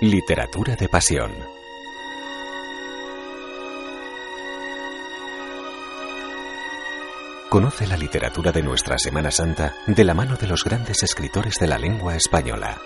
Literatura de pasión. Conoce la literatura de nuestra Semana Santa de la mano de los grandes escritores de la lengua española.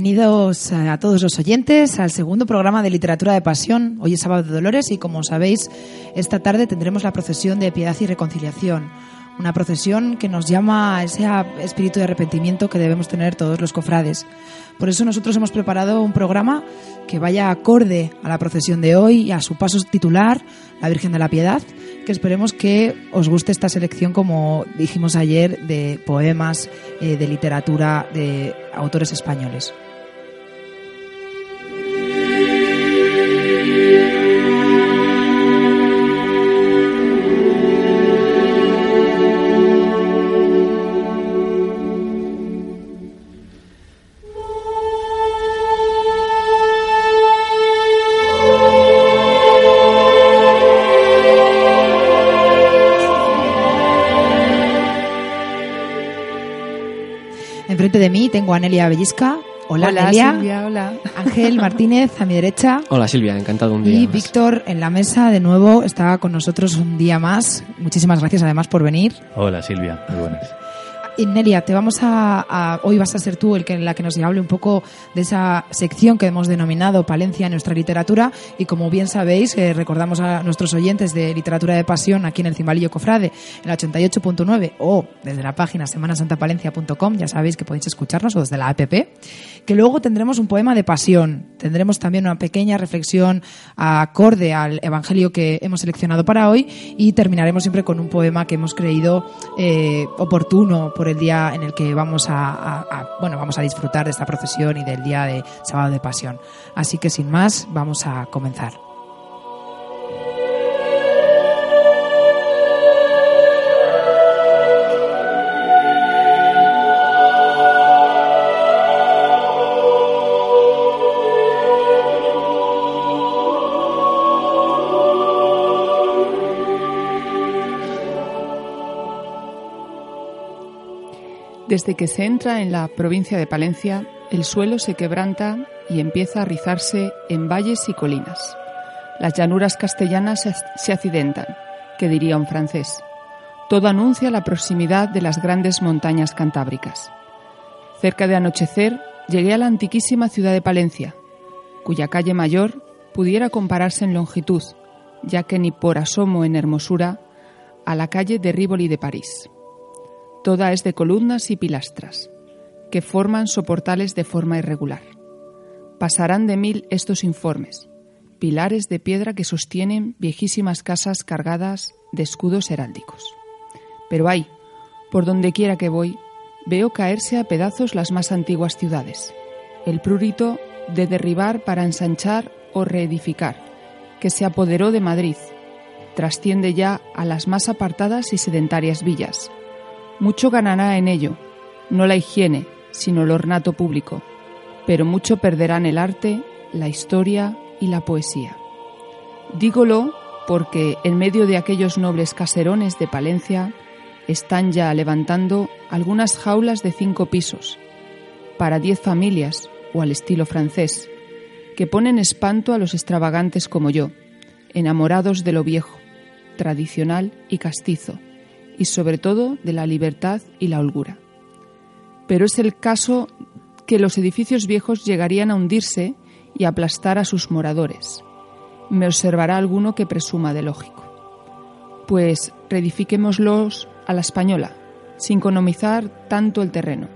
Bienvenidos a todos los oyentes al segundo programa de Literatura de Pasión. Hoy es sábado de Dolores y como sabéis, esta tarde tendremos la procesión de Piedad y Reconciliación. Una procesión que nos llama a ese espíritu de arrepentimiento que debemos tener todos los cofrades. Por eso nosotros hemos preparado un programa que vaya acorde a la procesión de hoy y a su paso titular, la Virgen de la Piedad, que esperemos que os guste esta selección, como dijimos ayer, de poemas, eh, de literatura de autores españoles. Tengo a Anelia Bellisca. Hola, hola Silvia, hola. Ángel Martínez a mi derecha. Hola Silvia, encantado un día. Y Víctor en la mesa de nuevo está con nosotros un día más. Muchísimas gracias además por venir. Hola Silvia, muy buenas. Nelia, te vamos a, hoy vas a ser tú el que la que nos hable un poco de esa sección que hemos denominado Palencia en nuestra literatura. Y como bien sabéis eh, recordamos a nuestros oyentes de literatura de pasión aquí en el Cimbalillo Cofrade en la 88.9 o desde la página semanasantapalencia.com ya sabéis que podéis escucharnos o desde la app que luego tendremos un poema de pasión. Tendremos también una pequeña reflexión acorde al evangelio que hemos seleccionado para hoy y terminaremos siempre con un poema que hemos creído eh, oportuno por el día en el que vamos a, bueno, vamos a disfrutar de esta procesión y del día de sábado de pasión. Así que sin más, vamos a comenzar. Desde que se entra en la provincia de Palencia, el suelo se quebranta y empieza a rizarse en valles y colinas. Las llanuras castellanas se accidentan, que diría un francés. Todo anuncia la proximidad de las grandes montañas cantábricas. Cerca de anochecer llegué a la antiquísima ciudad de Palencia, cuya calle mayor pudiera compararse en longitud, ya que ni por asomo en hermosura, a la calle de Rívoli de París. Toda es de columnas y pilastras, que forman soportales de forma irregular. Pasarán de mil estos informes, pilares de piedra que sostienen viejísimas casas cargadas de escudos heráldicos. Pero hay, por donde quiera que voy, veo caerse a pedazos las más antiguas ciudades, el prurito de derribar para ensanchar o reedificar, que se apoderó de Madrid, trasciende ya a las más apartadas y sedentarias villas, mucho ganará en ello, no la higiene, sino el ornato público, pero mucho perderán el arte, la historia y la poesía. Dígolo porque en medio de aquellos nobles caserones de Palencia están ya levantando algunas jaulas de cinco pisos para diez familias o al estilo francés, que ponen espanto a los extravagantes como yo, enamorados de lo viejo, tradicional y castizo, y sobre todo de la libertad y la holgura. Pero es el caso que los edificios viejos llegarían a hundirse y aplastar a sus moradores. Me observará alguno que presuma de lógico. Pues reedifiquémoslos a la española, sin economizar tanto el terreno.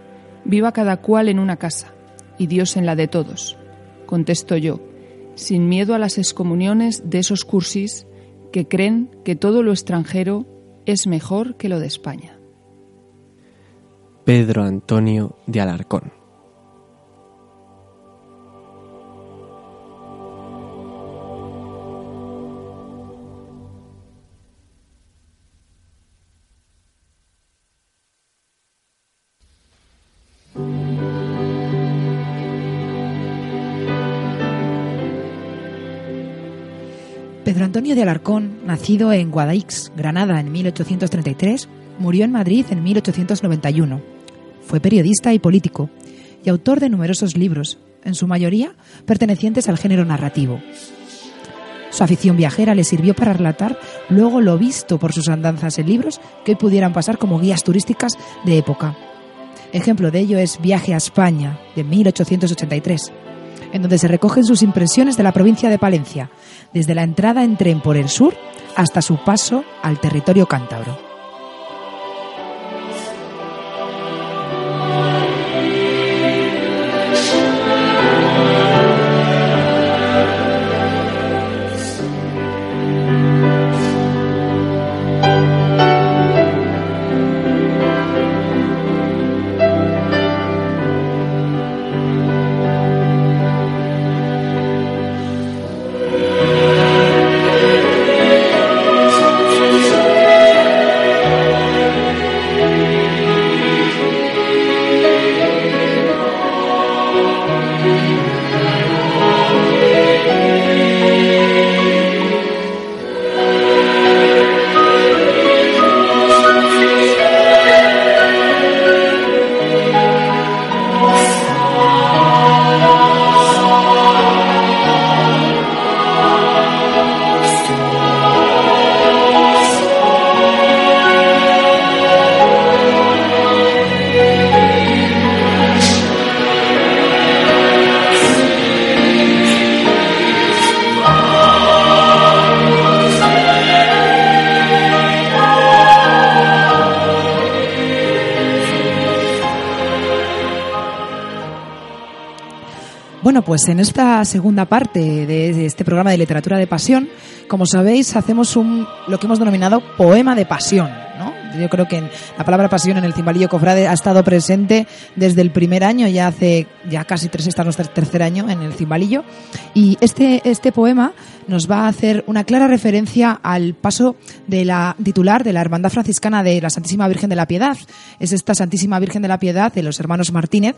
Viva cada cual en una casa, y Dios en la de todos, contesto yo, sin miedo a las excomuniones de esos cursis que creen que todo lo extranjero es mejor que lo de España. Pedro Antonio de Alarcón. Antonio de Alarcón, nacido en Guadix, Granada, en 1833, murió en Madrid en 1891. Fue periodista y político, y autor de numerosos libros, en su mayoría pertenecientes al género narrativo. Su afición viajera le sirvió para relatar luego lo visto por sus andanzas en libros que hoy pudieran pasar como guías turísticas de época. Ejemplo de ello es Viaje a España, de 1883, en donde se recogen sus impresiones de la provincia de Palencia, desde la entrada en tren por el sur hasta su paso al territorio cántabro. Pues en esta segunda parte de este programa de literatura de pasión, como sabéis, hacemos un lo que hemos denominado poema de pasión. Yo creo que la palabra pasión en el cimbalillo cofrade ha estado presente desde el primer año, ya hace ya casi tres, está nuestro tercer año en el cimbalillo. Y este, este poema nos va a hacer una clara referencia al paso de la titular de la Hermandad Franciscana de la Santísima Virgen de la Piedad. Es esta Santísima Virgen de la Piedad de los hermanos Martínez,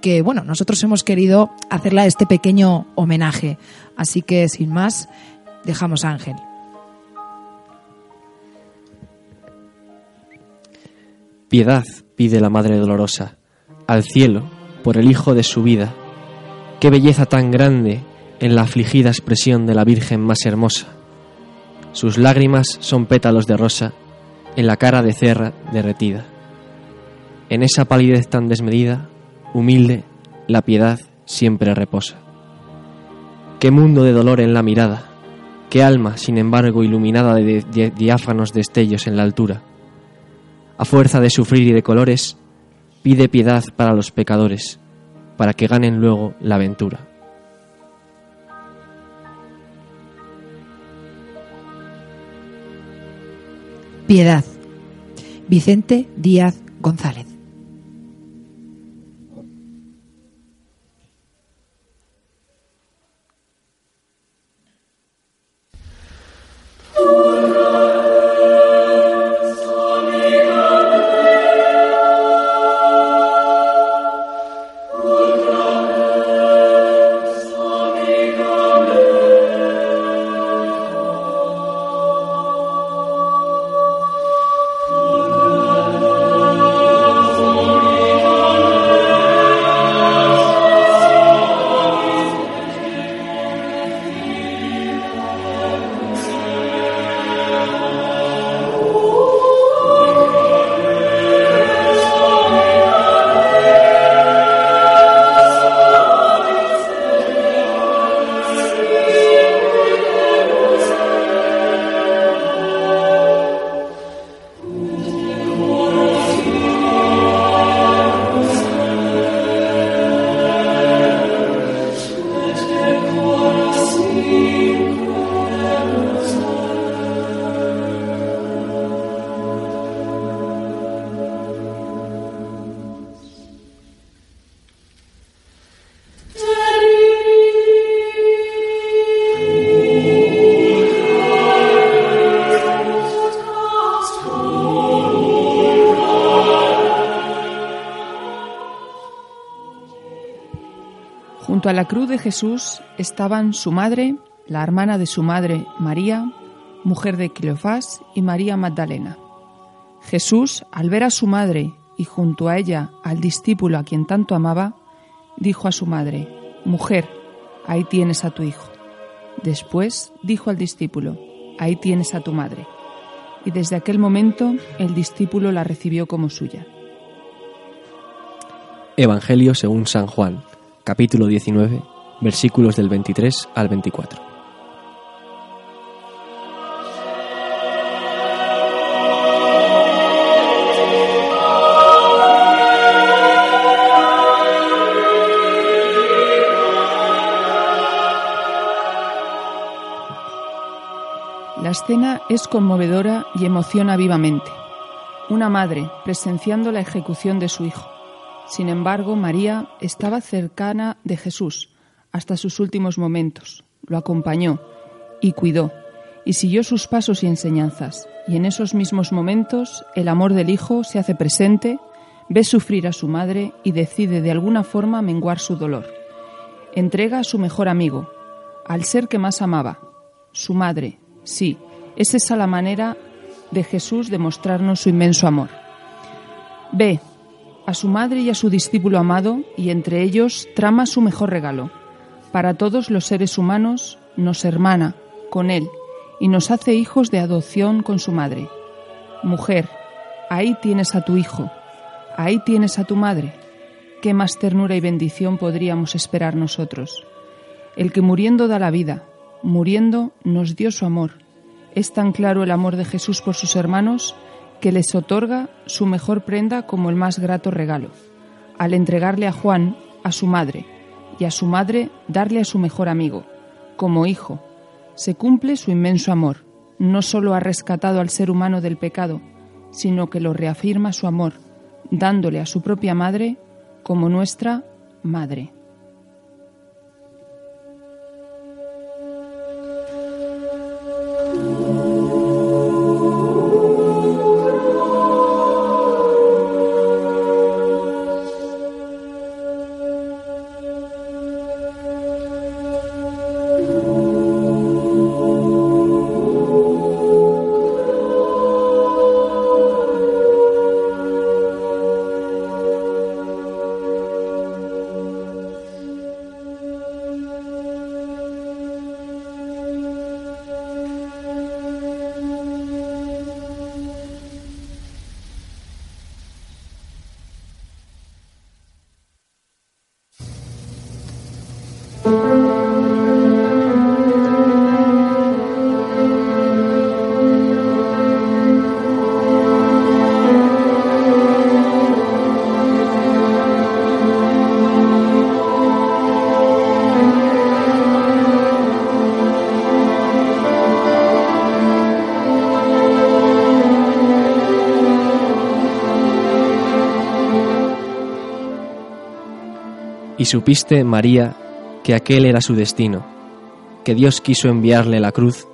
que bueno, nosotros hemos querido hacerle este pequeño homenaje. Así que sin más, dejamos a Ángel. Piedad pide la Madre Dolorosa al cielo por el Hijo de su vida. Qué belleza tan grande en la afligida expresión de la Virgen más hermosa. Sus lágrimas son pétalos de rosa en la cara de cerra derretida. En esa palidez tan desmedida, humilde, la piedad siempre reposa. Qué mundo de dolor en la mirada, qué alma, sin embargo, iluminada de diáfanos destellos en la altura a fuerza de sufrir y de colores, pide piedad para los pecadores, para que ganen luego la aventura. Piedad. Vicente Díaz González. A la cruz de Jesús estaban su madre, la hermana de su madre María, mujer de Cleofás, y María Magdalena. Jesús, al ver a su madre y junto a ella al discípulo a quien tanto amaba, dijo a su madre, Mujer, ahí tienes a tu hijo. Después dijo al discípulo, Ahí tienes a tu madre. Y desde aquel momento el discípulo la recibió como suya. Evangelio según San Juan, capítulo 19, versículos del 23 al 24. La escena es conmovedora y emociona vivamente. Una madre presenciando la ejecución de su hijo. Sin embargo, María estaba cercana de Jesús hasta sus últimos momentos, lo acompañó y cuidó, y siguió sus pasos y enseñanzas. Y en esos mismos momentos el amor del Hijo se hace presente, ve sufrir a su madre y decide de alguna forma menguar su dolor. Entrega a su mejor amigo, al ser que más amaba, su madre. Sí, es esa la manera de Jesús de mostrarnos su inmenso amor. Ve, a su madre y a su discípulo amado, y entre ellos trama su mejor regalo. Para todos los seres humanos nos hermana con él y nos hace hijos de adopción con su madre. Mujer, ahí tienes a tu hijo, ahí tienes a tu madre. ¿Qué más ternura y bendición podríamos esperar nosotros? El que muriendo da la vida, muriendo nos dio su amor. Es tan claro el amor de Jesús por sus hermanos que les otorga su mejor prenda como el más grato regalo, al entregarle a Juan, a su madre, y a su madre darle a su mejor amigo, como hijo. Se cumple su inmenso amor. No solo ha rescatado al ser humano del pecado, sino que lo reafirma su amor, dándole a su propia madre como nuestra madre. Y supiste, María, que aquel era su destino, que Dios quiso enviarle la cruz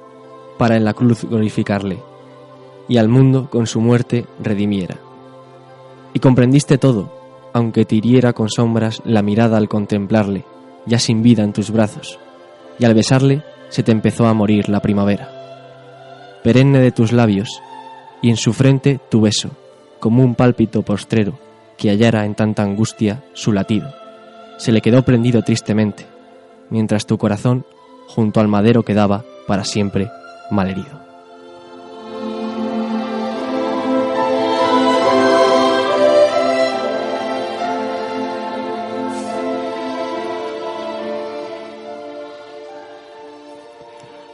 para en la cruz glorificarle, y al mundo con su muerte redimiera. Y comprendiste todo, aunque te hiriera con sombras la mirada al contemplarle, ya sin vida en tus brazos, y al besarle se te empezó a morir la primavera. Perenne de tus labios, y en su frente tu beso, como un pálpito postrero que hallara en tanta angustia su latido se le quedó prendido tristemente, mientras tu corazón junto al madero quedaba para siempre malherido.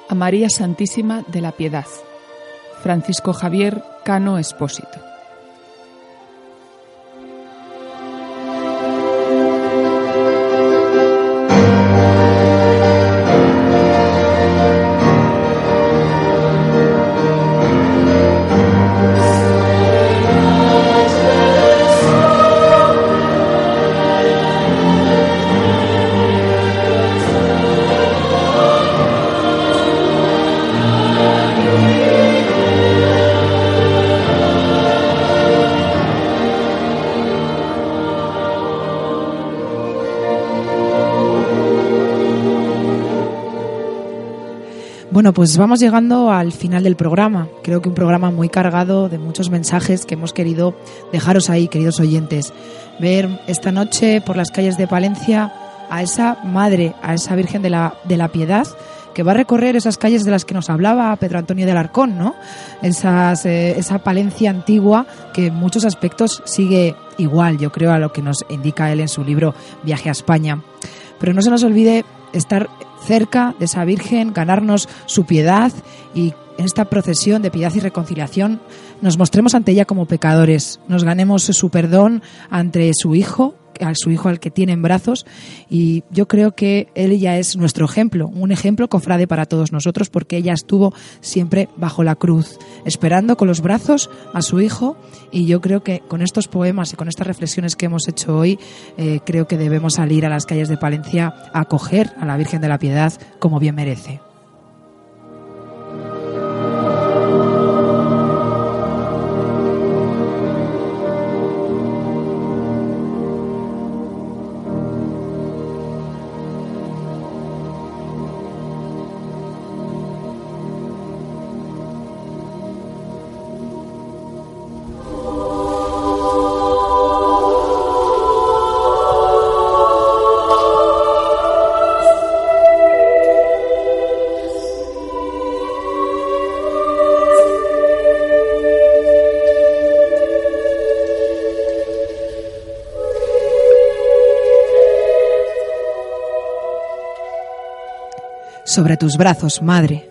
A María Santísima de la Piedad. Francisco Javier Cano Espósito. Bueno, pues vamos llegando al final del programa. Creo que un programa muy cargado de muchos mensajes que hemos querido dejaros ahí, queridos oyentes. Ver esta noche por las calles de Palencia a esa madre, a esa Virgen de la, de la Piedad que va a recorrer esas calles de las que nos hablaba Pedro Antonio del Arcón, ¿no? Esas, eh, esa Palencia antigua que en muchos aspectos sigue igual, yo creo, a lo que nos indica él en su libro Viaje a España. Pero no se nos olvide estar cerca de esa Virgen, ganarnos su piedad y en esta procesión de piedad y reconciliación nos mostremos ante ella como pecadores, nos ganemos su perdón ante su Hijo, a su hijo al que tiene en brazos y yo creo que él ya es nuestro ejemplo, un ejemplo cofrade para todos nosotros porque ella estuvo siempre bajo la cruz, esperando con los brazos a su hijo y yo creo que con estos poemas y con estas reflexiones que hemos hecho hoy eh, creo que debemos salir a las calles de Palencia a acoger a la Virgen de la Piedad como bien merece. Sobre tus brazos, madre.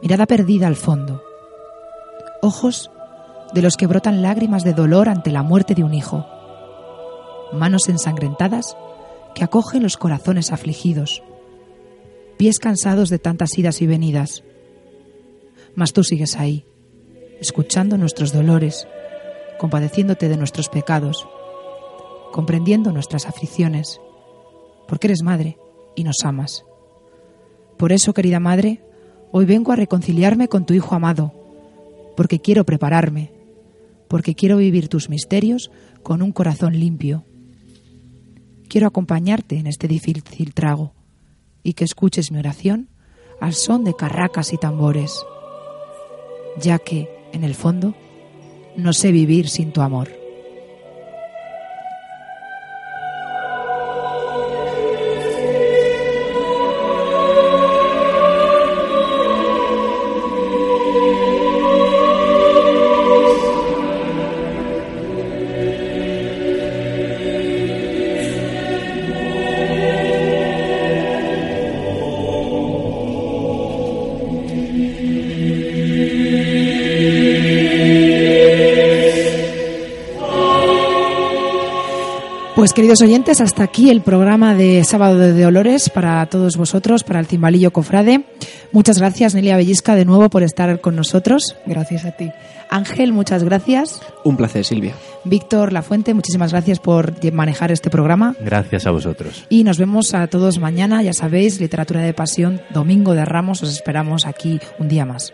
Mirada perdida al fondo. Ojos de los que brotan lágrimas de dolor ante la muerte de un hijo. Manos ensangrentadas que acogen los corazones afligidos. Pies cansados de tantas idas y venidas. Mas tú sigues ahí, escuchando nuestros dolores, compadeciéndote de nuestros pecados, comprendiendo nuestras aflicciones, porque eres madre y nos amas. Por eso, querida Madre, hoy vengo a reconciliarme con tu Hijo amado, porque quiero prepararme, porque quiero vivir tus misterios con un corazón limpio. Quiero acompañarte en este difícil trago y que escuches mi oración al son de carracas y tambores, ya que, en el fondo, no sé vivir sin tu amor. Queridos oyentes, hasta aquí el programa de Sábado de Dolores para todos vosotros, para el Cimbalillo Cofrade. Muchas gracias, Nelia Bellisca, de nuevo por estar con nosotros. Gracias a ti. Ángel, muchas gracias. Un placer, Silvia. Víctor Lafuente, muchísimas gracias por manejar este programa. Gracias a vosotros. Y nos vemos a todos mañana, ya sabéis, Literatura de Pasión, Domingo de Ramos, os esperamos aquí un día más.